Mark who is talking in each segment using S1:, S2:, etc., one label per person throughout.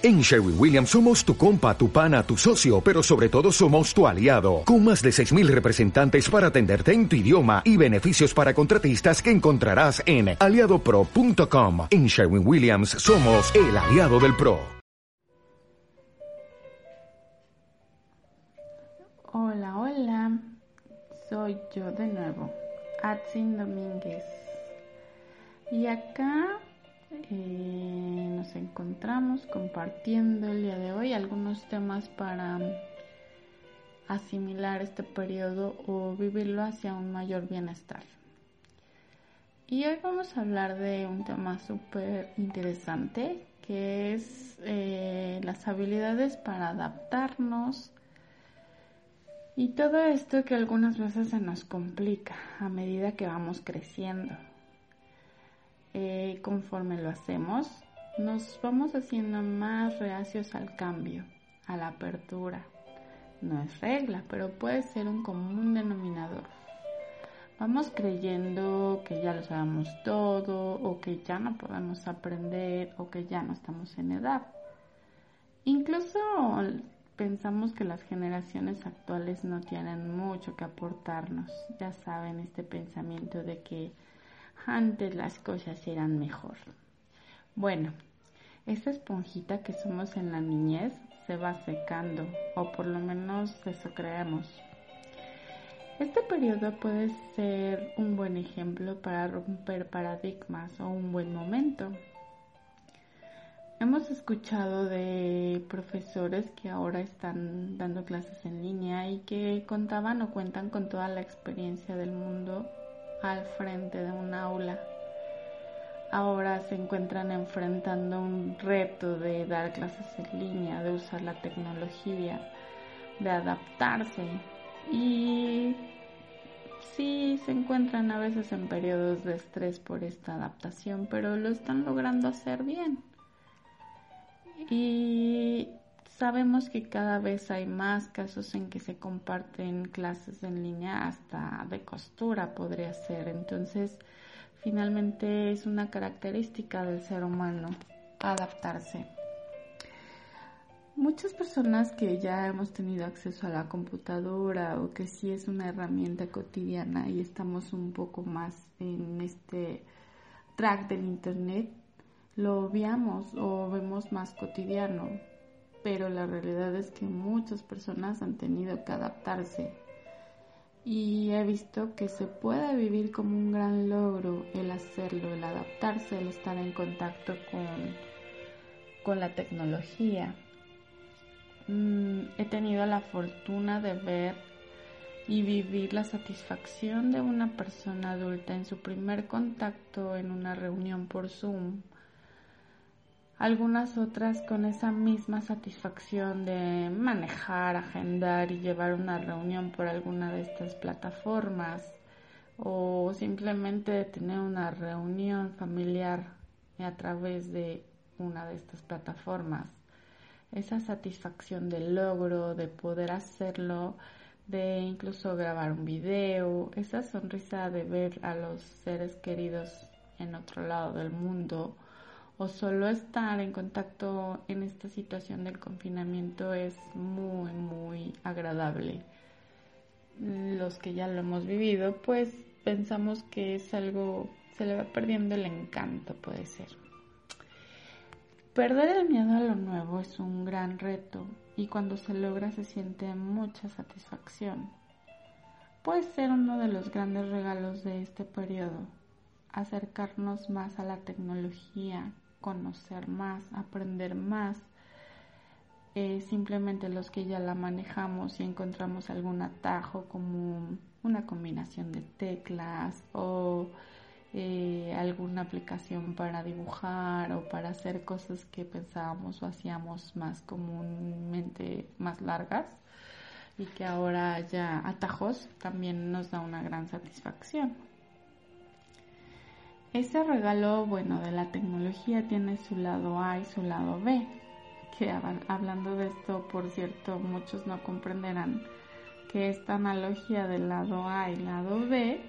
S1: En Sherwin Williams somos tu compa, tu pana, tu socio, pero sobre todo somos tu aliado, con más de 6.000 representantes para atenderte en tu idioma y beneficios para contratistas que encontrarás en aliadopro.com. En Sherwin Williams somos el aliado del PRO.
S2: Hola, hola, soy yo de nuevo, Atsin Domínguez. Y acá nos encontramos compartiendo el día de hoy algunos temas para asimilar este periodo o vivirlo hacia un mayor bienestar. Y hoy vamos a hablar de un tema súper interesante que es eh, las habilidades para adaptarnos y todo esto que algunas veces se nos complica a medida que vamos creciendo. Eh, conforme lo hacemos, nos vamos haciendo más reacios al cambio, a la apertura. No es regla, pero puede ser un común denominador. Vamos creyendo que ya lo sabemos todo o que ya no podemos aprender o que ya no estamos en edad. Incluso pensamos que las generaciones actuales no tienen mucho que aportarnos. Ya saben este pensamiento de que antes las cosas eran mejor. Bueno, esta esponjita que somos en la niñez se va secando, o por lo menos eso creemos. Este periodo puede ser un buen ejemplo para romper paradigmas o un buen momento. Hemos escuchado de profesores que ahora están dando clases en línea y que contaban o cuentan con toda la experiencia del mundo al frente de un aula. Ahora se encuentran enfrentando un reto de dar clases en línea, de usar la tecnología, de adaptarse y sí se encuentran a veces en periodos de estrés por esta adaptación, pero lo están logrando hacer bien. Y Sabemos que cada vez hay más casos en que se comparten clases en línea hasta de costura podría ser. Entonces, finalmente es una característica del ser humano adaptarse. Muchas personas que ya hemos tenido acceso a la computadora o que sí es una herramienta cotidiana y estamos un poco más en este track del internet, lo obviamos o vemos más cotidiano pero la realidad es que muchas personas han tenido que adaptarse y he visto que se puede vivir como un gran logro el hacerlo, el adaptarse, el estar en contacto con, con la tecnología. Mm, he tenido la fortuna de ver y vivir la satisfacción de una persona adulta en su primer contacto en una reunión por Zoom algunas otras con esa misma satisfacción de manejar, agendar y llevar una reunión por alguna de estas plataformas o simplemente tener una reunión familiar a través de una de estas plataformas. Esa satisfacción del logro, de poder hacerlo, de incluso grabar un video, esa sonrisa de ver a los seres queridos en otro lado del mundo, o solo estar en contacto en esta situación del confinamiento es muy, muy agradable. Los que ya lo hemos vivido, pues pensamos que es algo, se le va perdiendo el encanto, puede ser. Perder el miedo a lo nuevo es un gran reto y cuando se logra se siente mucha satisfacción. Puede ser uno de los grandes regalos de este periodo, acercarnos más a la tecnología conocer más, aprender más. Eh, simplemente los que ya la manejamos y encontramos algún atajo como una combinación de teclas o eh, alguna aplicación para dibujar o para hacer cosas que pensábamos o hacíamos más comúnmente más largas y que ahora ya atajos también nos da una gran satisfacción. Ese regalo, bueno, de la tecnología tiene su lado A y su lado B, que hablando de esto, por cierto, muchos no comprenderán que esta analogía del lado A y lado B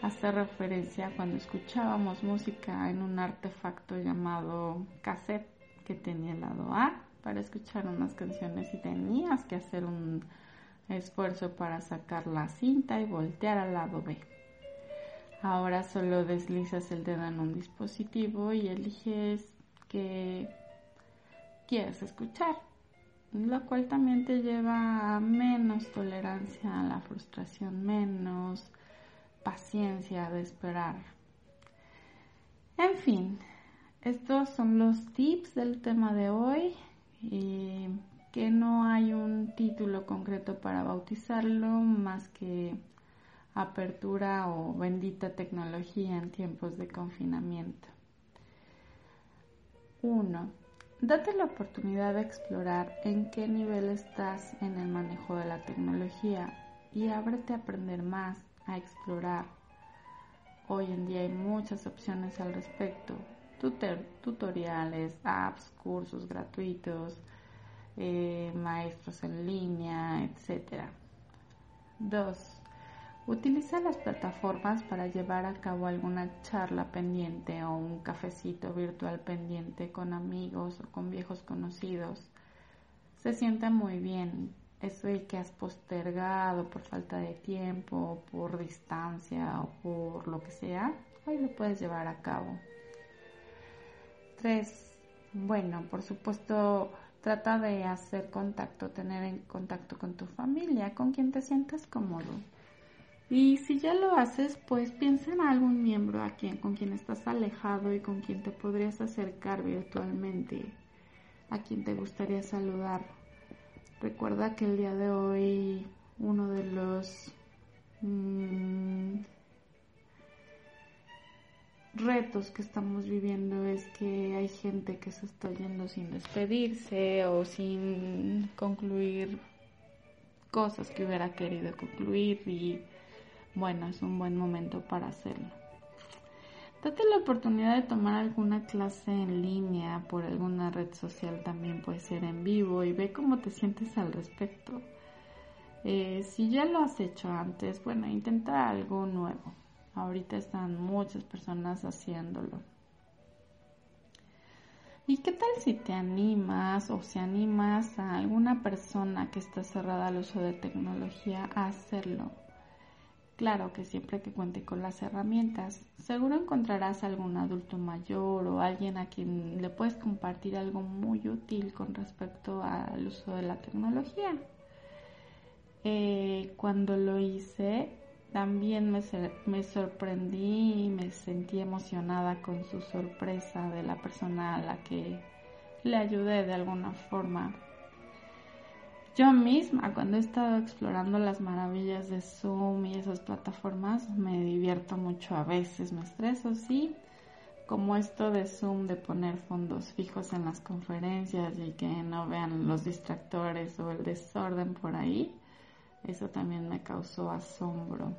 S2: hace referencia a cuando escuchábamos música en un artefacto llamado cassette que tenía el lado A para escuchar unas canciones y tenías que hacer un esfuerzo para sacar la cinta y voltear al lado B. Ahora solo deslizas el dedo en un dispositivo y eliges que quieres escuchar, lo cual también te lleva a menos tolerancia a la frustración, menos paciencia de esperar. En fin, estos son los tips del tema de hoy y que no hay un título concreto para bautizarlo más que apertura o bendita tecnología en tiempos de confinamiento. 1. Date la oportunidad de explorar en qué nivel estás en el manejo de la tecnología y ábrete a aprender más, a explorar. Hoy en día hay muchas opciones al respecto, tutoriales, apps, cursos gratuitos, eh, maestros en línea, etc. 2. Utiliza las plataformas para llevar a cabo alguna charla pendiente o un cafecito virtual pendiente con amigos o con viejos conocidos. Se siente muy bien eso que has postergado por falta de tiempo, por distancia o por lo que sea, hoy lo puedes llevar a cabo. 3. Bueno, por supuesto, trata de hacer contacto, tener en contacto con tu familia, con quien te sientas cómodo. Y si ya lo haces, pues piensa en algún miembro a quien, con quien estás alejado y con quien te podrías acercar virtualmente, a quien te gustaría saludar. Recuerda que el día de hoy uno de los mm, retos que estamos viviendo es que hay gente que se está yendo sin despedirse o sin concluir cosas que hubiera querido concluir y bueno, es un buen momento para hacerlo. Date la oportunidad de tomar alguna clase en línea por alguna red social, también puede ser en vivo y ve cómo te sientes al respecto. Eh, si ya lo has hecho antes, bueno, intenta algo nuevo. Ahorita están muchas personas haciéndolo. ¿Y qué tal si te animas o si animas a alguna persona que está cerrada al uso de tecnología a hacerlo? Claro que siempre que cuente con las herramientas, seguro encontrarás algún adulto mayor o alguien a quien le puedes compartir algo muy útil con respecto al uso de la tecnología. Eh, cuando lo hice, también me, me sorprendí y me sentí emocionada con su sorpresa de la persona a la que le ayudé de alguna forma. Yo misma, cuando he estado explorando las maravillas de Zoom y esas plataformas, me divierto mucho a veces, me estreso, sí, como esto de Zoom, de poner fondos fijos en las conferencias y que no vean los distractores o el desorden por ahí, eso también me causó asombro.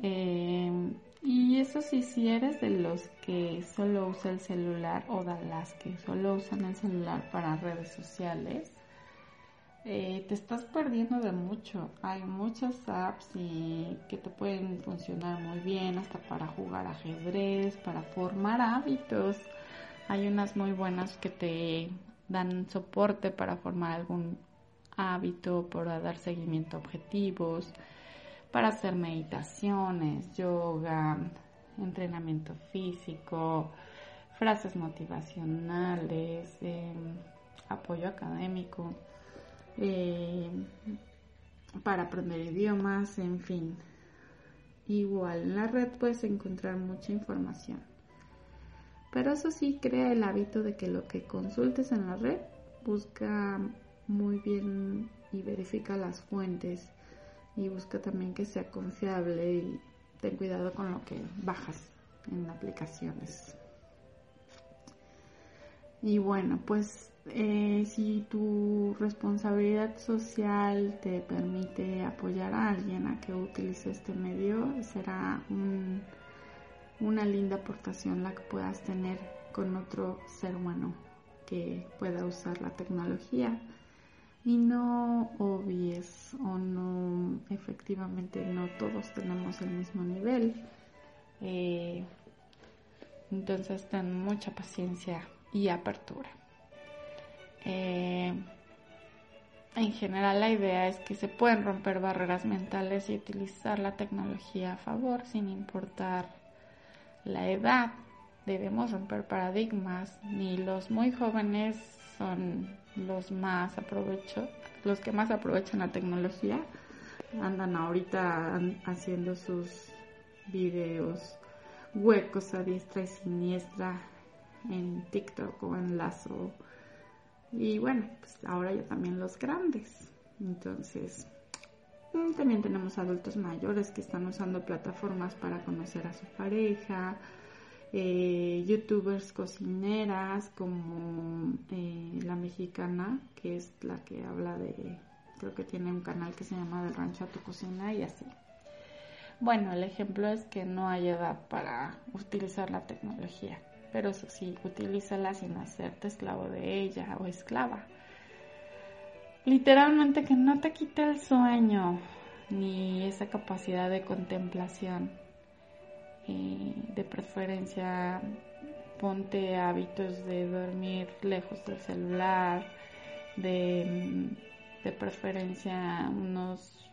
S2: Eh, y eso sí, si eres de los que solo usa el celular o de las que solo usan el celular para redes sociales, eh, te estás perdiendo de mucho. Hay muchas apps y que te pueden funcionar muy bien, hasta para jugar ajedrez, para formar hábitos. Hay unas muy buenas que te dan soporte para formar algún hábito, para dar seguimiento a objetivos, para hacer meditaciones, yoga, entrenamiento físico, frases motivacionales, em, apoyo académico. Eh, para aprender idiomas, en fin. Igual, en la red puedes encontrar mucha información. Pero eso sí, crea el hábito de que lo que consultes en la red, busca muy bien y verifica las fuentes y busca también que sea confiable y ten cuidado con lo que bajas en aplicaciones. Y bueno, pues eh, si tu responsabilidad social te permite apoyar a alguien a que utilice este medio, será una linda aportación la que puedas tener con otro ser humano que pueda usar la tecnología y no obvies o no efectivamente no todos tenemos el mismo nivel eh, entonces ten mucha paciencia y apertura. Eh, en general la idea es que se pueden romper barreras mentales y utilizar la tecnología a favor sin importar la edad. Debemos romper paradigmas, ni los muy jóvenes son los más aprovecho, los que más aprovechan la tecnología. Andan ahorita haciendo sus videos huecos a diestra y siniestra en TikTok o en Lazo. Y bueno, pues ahora ya también los grandes. Entonces, mm, también tenemos adultos mayores que están usando plataformas para conocer a su pareja, eh, youtubers cocineras como eh, la mexicana, que es la que habla de, creo que tiene un canal que se llama Del Rancho a tu Cocina y así. Bueno, el ejemplo es que no hay edad para utilizar la tecnología, pero eso sí, utilízala sin hacerte esclavo de ella o esclava. Literalmente que no te quite el sueño ni esa capacidad de contemplación. Eh, de preferencia, ponte hábitos de dormir lejos del celular, de, de preferencia unos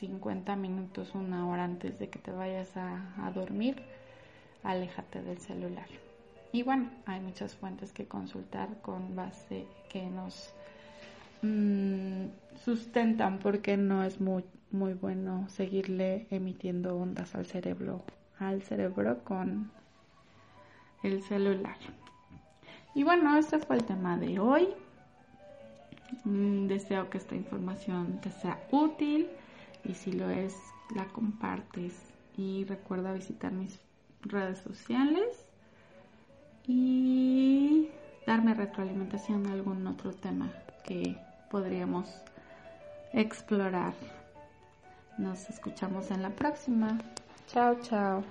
S2: 50 minutos, una hora antes de que te vayas a, dormir, aléjate del celular. Y bueno, hay muchas fuentes que consultar con base que nos mm, sustentan porque no es muy, muy bueno seguirle emitiendo ondas al cerebro, al cerebro con el celular. Y bueno, este fue el tema de hoy. Mm, deseo que esta información te sea útil y si lo es, la compartes y recuerda visitar mis redes sociales y darme retroalimentación de algún otro tema que podríamos explorar. Nos escuchamos en la próxima. Chao, chao.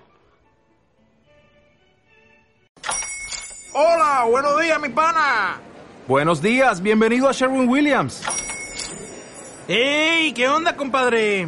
S3: Hola, buenos días, mi pana.
S4: Buenos días, bienvenido a Sherwin Williams.
S3: ¡Ey! ¿Qué onda, compadre?